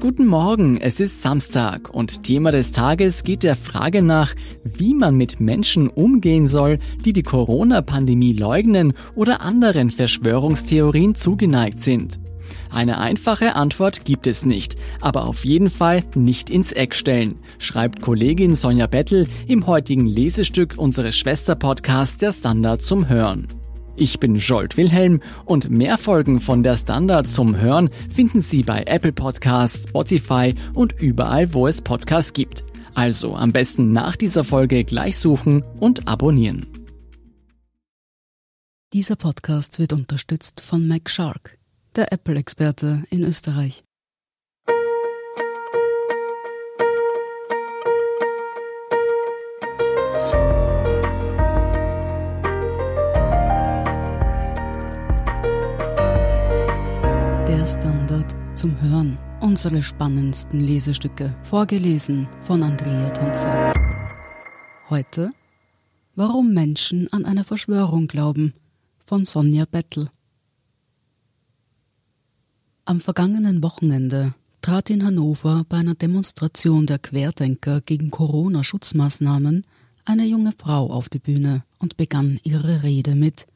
Guten Morgen, es ist Samstag und Thema des Tages geht der Frage nach, wie man mit Menschen umgehen soll, die die Corona-Pandemie leugnen oder anderen Verschwörungstheorien zugeneigt sind. Eine einfache Antwort gibt es nicht, aber auf jeden Fall nicht ins Eck stellen, schreibt Kollegin Sonja Bettel im heutigen Lesestück unseres Schwesterpodcasts Der Standard zum Hören. Ich bin Jolt Wilhelm und mehr Folgen von der Standard zum Hören finden Sie bei Apple Podcasts, Spotify und überall, wo es Podcasts gibt. Also am besten nach dieser Folge gleich suchen und abonnieren. Dieser Podcast wird unterstützt von Mac Shark, der Apple-Experte in Österreich. Zum Hören. Unsere spannendsten Lesestücke, vorgelesen von Andrea Tanzer. Heute Warum Menschen an eine Verschwörung glauben von Sonja Bettel. Am vergangenen Wochenende trat in Hannover bei einer Demonstration der Querdenker gegen Corona-Schutzmaßnahmen eine junge Frau auf die Bühne und begann ihre Rede mit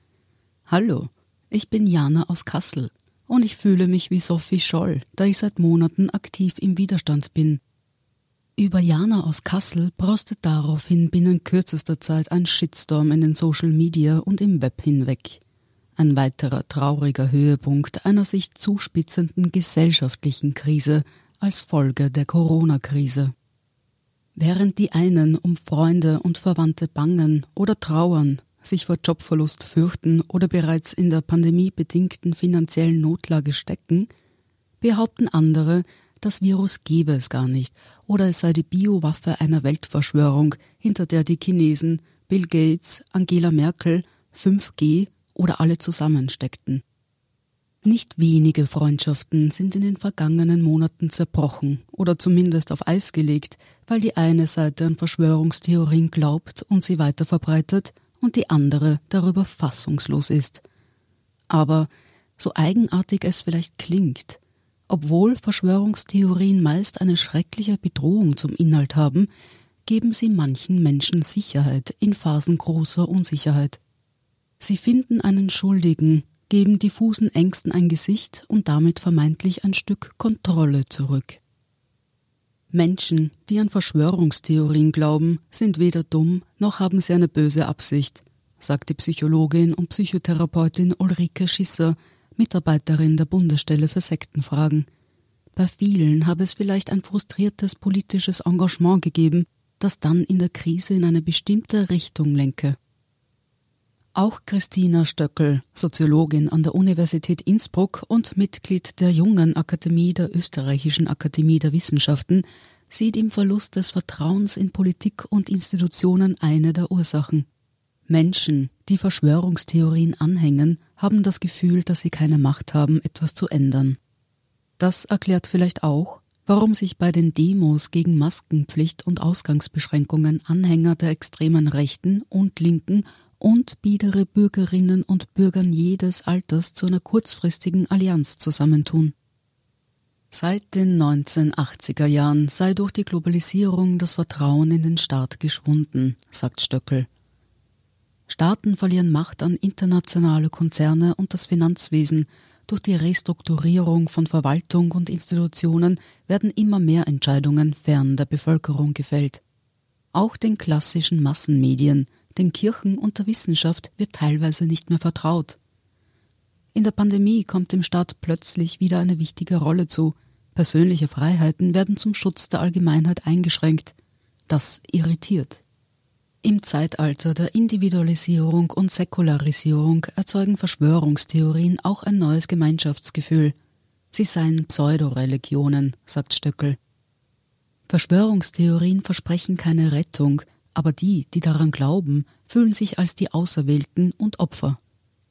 Hallo, ich bin Jana aus Kassel und ich fühle mich wie Sophie Scholl, da ich seit Monaten aktiv im Widerstand bin. Über Jana aus Kassel brostet daraufhin binnen kürzester Zeit ein Shitstorm in den Social Media und im Web hinweg. Ein weiterer trauriger Höhepunkt einer sich zuspitzenden gesellschaftlichen Krise als Folge der Corona-Krise. Während die einen um Freunde und Verwandte bangen oder trauern, sich vor Jobverlust fürchten oder bereits in der pandemiebedingten finanziellen Notlage stecken, behaupten andere, das Virus gebe es gar nicht oder es sei die Biowaffe einer Weltverschwörung, hinter der die Chinesen, Bill Gates, Angela Merkel, 5G oder alle zusammensteckten. Nicht wenige Freundschaften sind in den vergangenen Monaten zerbrochen oder zumindest auf Eis gelegt, weil die eine Seite an Verschwörungstheorien glaubt und sie weiter verbreitet und die andere darüber fassungslos ist. Aber so eigenartig es vielleicht klingt, obwohl Verschwörungstheorien meist eine schreckliche Bedrohung zum Inhalt haben, geben sie manchen Menschen Sicherheit in Phasen großer Unsicherheit. Sie finden einen Schuldigen, geben diffusen Ängsten ein Gesicht und damit vermeintlich ein Stück Kontrolle zurück. Menschen, die an Verschwörungstheorien glauben, sind weder dumm noch haben sie eine böse Absicht, sagt die Psychologin und Psychotherapeutin Ulrike Schisser, Mitarbeiterin der Bundesstelle für Sektenfragen. Bei vielen habe es vielleicht ein frustriertes politisches Engagement gegeben, das dann in der Krise in eine bestimmte Richtung lenke. Auch Christina Stöckel, Soziologin an der Universität Innsbruck und Mitglied der Jungen Akademie der Österreichischen Akademie der Wissenschaften, sieht im Verlust des Vertrauens in Politik und Institutionen eine der Ursachen. Menschen, die Verschwörungstheorien anhängen, haben das Gefühl, dass sie keine Macht haben, etwas zu ändern. Das erklärt vielleicht auch, warum sich bei den Demos gegen Maskenpflicht und Ausgangsbeschränkungen Anhänger der extremen Rechten und Linken und biedere Bürgerinnen und Bürgern jedes Alters zu einer kurzfristigen Allianz zusammentun. Seit den 1980er Jahren sei durch die Globalisierung das Vertrauen in den Staat geschwunden, sagt Stöckel. Staaten verlieren Macht an internationale Konzerne und das Finanzwesen. Durch die Restrukturierung von Verwaltung und Institutionen werden immer mehr Entscheidungen fern der Bevölkerung gefällt. Auch den klassischen Massenmedien den Kirchen und der Wissenschaft wird teilweise nicht mehr vertraut. In der Pandemie kommt dem Staat plötzlich wieder eine wichtige Rolle zu. Persönliche Freiheiten werden zum Schutz der Allgemeinheit eingeschränkt. Das irritiert. Im Zeitalter der Individualisierung und Säkularisierung erzeugen Verschwörungstheorien auch ein neues Gemeinschaftsgefühl. Sie seien Pseudoreligionen, sagt Stöckel. Verschwörungstheorien versprechen keine Rettung, aber die, die daran glauben, fühlen sich als die Auserwählten und Opfer.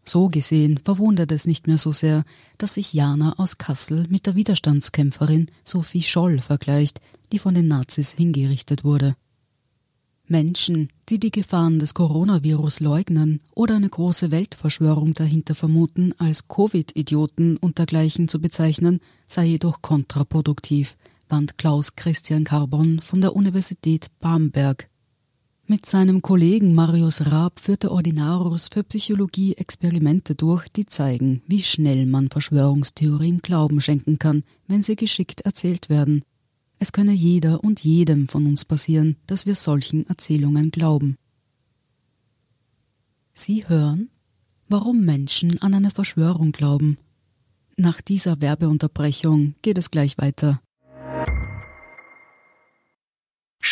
So gesehen verwundert es nicht mehr so sehr, dass sich Jana aus Kassel mit der Widerstandskämpferin Sophie Scholl vergleicht, die von den Nazis hingerichtet wurde. Menschen, die die Gefahren des Coronavirus leugnen oder eine große Weltverschwörung dahinter vermuten, als Covid-Idioten und dergleichen zu bezeichnen, sei jedoch kontraproduktiv – warnt Klaus Christian Carbon von der Universität Bamberg. Mit seinem Kollegen Marius Raab führt der Ordinarus für Psychologie Experimente durch, die zeigen, wie schnell man Verschwörungstheorien Glauben schenken kann, wenn sie geschickt erzählt werden. Es könne jeder und jedem von uns passieren, dass wir solchen Erzählungen glauben. Sie hören, warum Menschen an eine Verschwörung glauben. Nach dieser Werbeunterbrechung geht es gleich weiter.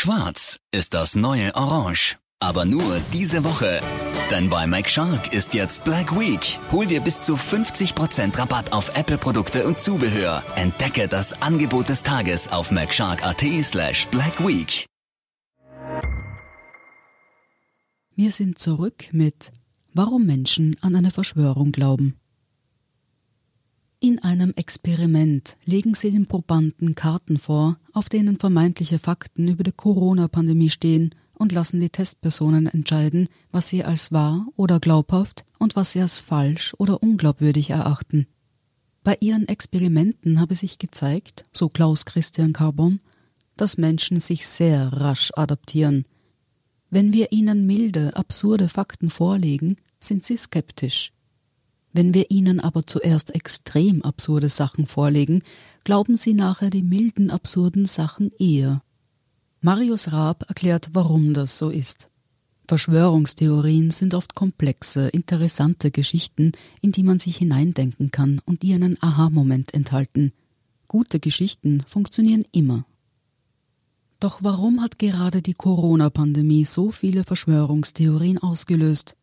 Schwarz ist das neue Orange. Aber nur diese Woche. Denn bei McShark ist jetzt Black Week. Hol dir bis zu 50% Rabatt auf Apple-Produkte und Zubehör. Entdecke das Angebot des Tages auf McShark.at slash Black Week. Wir sind zurück mit Warum Menschen an eine Verschwörung glauben. In einem Experiment legen sie den Probanden Karten vor, auf denen vermeintliche Fakten über die Corona-Pandemie stehen und lassen die Testpersonen entscheiden, was sie als wahr oder glaubhaft und was sie als falsch oder unglaubwürdig erachten. Bei ihren Experimenten habe sich gezeigt, so Klaus Christian Carbon, dass Menschen sich sehr rasch adaptieren. Wenn wir ihnen milde, absurde Fakten vorlegen, sind sie skeptisch. Wenn wir ihnen aber zuerst extrem absurde Sachen vorlegen, glauben sie nachher die milden, absurden Sachen eher. Marius Raab erklärt, warum das so ist. Verschwörungstheorien sind oft komplexe, interessante Geschichten, in die man sich hineindenken kann und die einen Aha-Moment enthalten. Gute Geschichten funktionieren immer. Doch warum hat gerade die Corona-Pandemie so viele Verschwörungstheorien ausgelöst?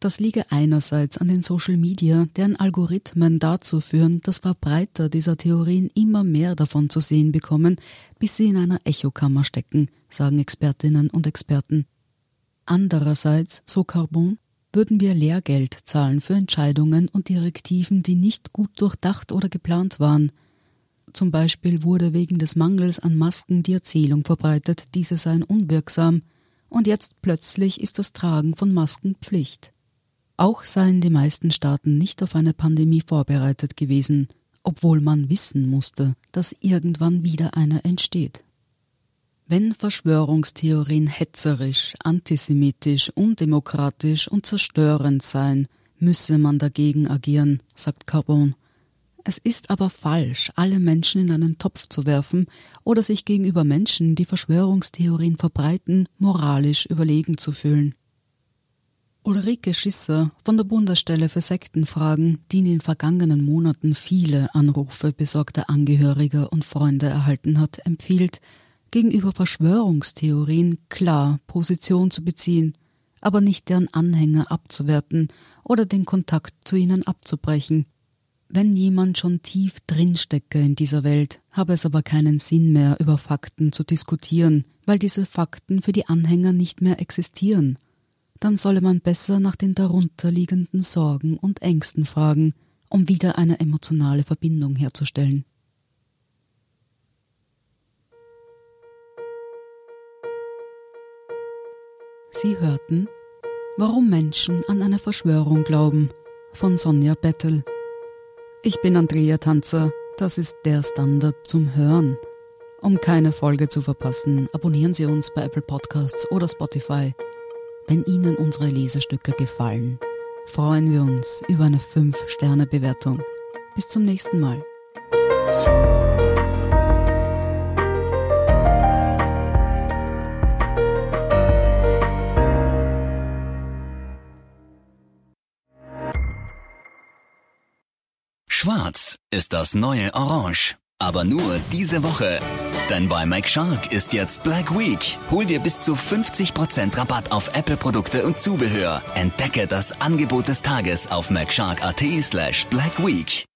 Das liege einerseits an den Social Media, deren Algorithmen dazu führen, dass Verbreiter dieser Theorien immer mehr davon zu sehen bekommen, bis sie in einer Echokammer stecken, sagen Expertinnen und Experten. Andererseits, so Carbon, würden wir Lehrgeld zahlen für Entscheidungen und Direktiven, die nicht gut durchdacht oder geplant waren. Zum Beispiel wurde wegen des Mangels an Masken die Erzählung verbreitet, diese seien unwirksam, und jetzt plötzlich ist das Tragen von Masken Pflicht. Auch seien die meisten Staaten nicht auf eine Pandemie vorbereitet gewesen, obwohl man wissen musste, dass irgendwann wieder eine entsteht. Wenn Verschwörungstheorien hetzerisch, antisemitisch, undemokratisch und zerstörend seien, müsse man dagegen agieren, sagt Carbon. Es ist aber falsch, alle Menschen in einen Topf zu werfen oder sich gegenüber Menschen, die Verschwörungstheorien verbreiten, moralisch überlegen zu fühlen. Ulrike Schisser von der Bundesstelle für Sektenfragen, die in den vergangenen Monaten viele Anrufe besorgter Angehöriger und Freunde erhalten hat, empfiehlt, gegenüber Verschwörungstheorien klar Position zu beziehen, aber nicht deren Anhänger abzuwerten oder den Kontakt zu ihnen abzubrechen. Wenn jemand schon tief drinstecke in dieser Welt, habe es aber keinen Sinn mehr, über Fakten zu diskutieren, weil diese Fakten für die Anhänger nicht mehr existieren dann solle man besser nach den darunterliegenden Sorgen und Ängsten fragen, um wieder eine emotionale Verbindung herzustellen. Sie hörten Warum Menschen an eine Verschwörung glauben von Sonja Bettel. Ich bin Andrea Tanzer, das ist der Standard zum Hören. Um keine Folge zu verpassen, abonnieren Sie uns bei Apple Podcasts oder Spotify. Wenn Ihnen unsere Lesestücke gefallen, freuen wir uns über eine 5-Sterne-Bewertung. Bis zum nächsten Mal. Schwarz ist das neue Orange. Aber nur diese Woche. Denn bei McShark ist jetzt Black Week. Hol dir bis zu 50% Rabatt auf Apple-Produkte und Zubehör. Entdecke das Angebot des Tages auf McShark.at slash Black Week.